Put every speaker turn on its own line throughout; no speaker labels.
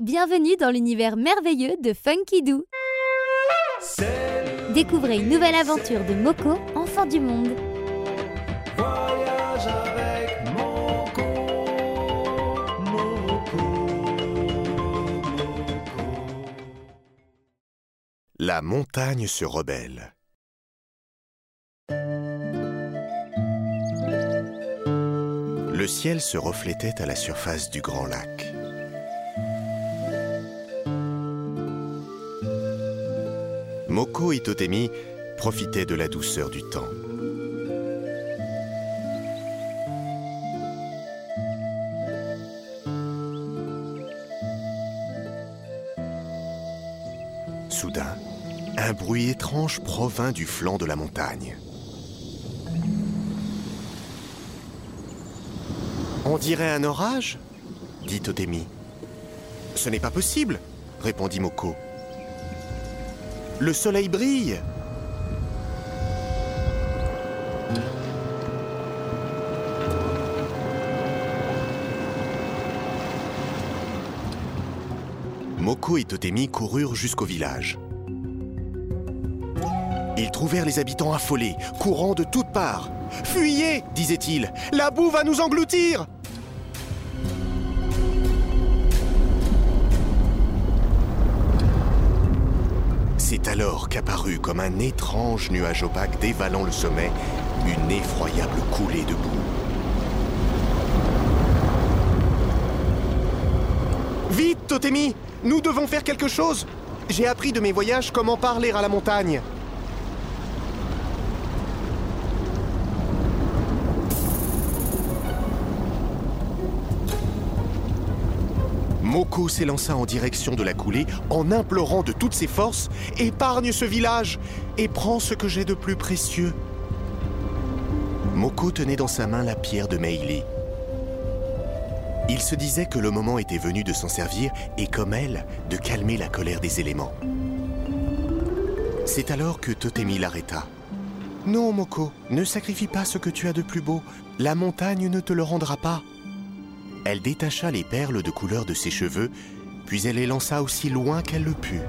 Bienvenue dans l'univers merveilleux de Funky Doo. Découvrez une nouvelle aventure de Moko, enfant du monde.
Voyage avec Moko, Moko, Moko.
La montagne se rebelle. Le ciel se reflétait à la surface du grand lac. Moko et Totemi profitaient de la douceur du temps. Soudain, un bruit étrange provint du flanc de la montagne. On dirait un orage dit Totemi. Ce n'est pas possible, répondit Moko. Le soleil brille. Moko et Totemi coururent jusqu'au village. Ils trouvèrent les habitants affolés, courant de toutes parts. Fuyez, disaient-ils, la boue va nous engloutir. Alors qu'apparut comme un étrange nuage opaque dévalant le sommet une effroyable coulée de boue. Vite, Totemi Nous devons faire quelque chose J'ai appris de mes voyages comment parler à la montagne. Moko s'élança en direction de la coulée en implorant de toutes ses forces Épargne ce village et prends ce que j'ai de plus précieux. Moko tenait dans sa main la pierre de Meili. Il se disait que le moment était venu de s'en servir et, comme elle, de calmer la colère des éléments. C'est alors que Totemi l'arrêta. Non, Moko, ne sacrifie pas ce que tu as de plus beau. La montagne ne te le rendra pas. Elle détacha les perles de couleur de ses cheveux, puis elle les lança aussi loin qu'elle le put.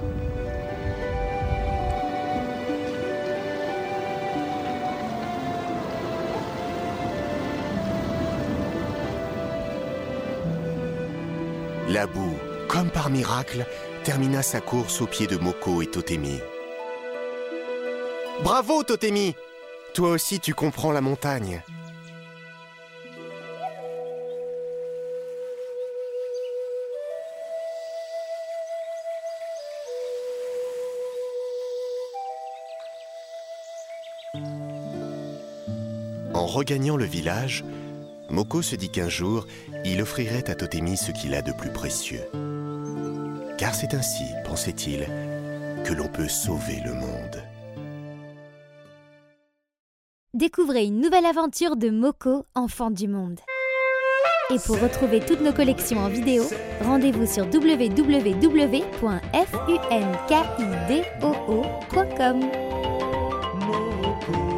La boue, comme par miracle, termina sa course aux pieds de Moko et Totemi. Bravo, Totemi Toi aussi, tu comprends la montagne. En regagnant le village, Moko se dit qu'un jour, il offrirait à Totemi ce qu'il a de plus précieux. Car c'est ainsi, pensait-il, que l'on peut sauver le monde.
Découvrez une nouvelle aventure de Moko, enfant du monde. Et pour retrouver toutes nos collections en vidéo, rendez-vous sur www.funkidoo.com. cool.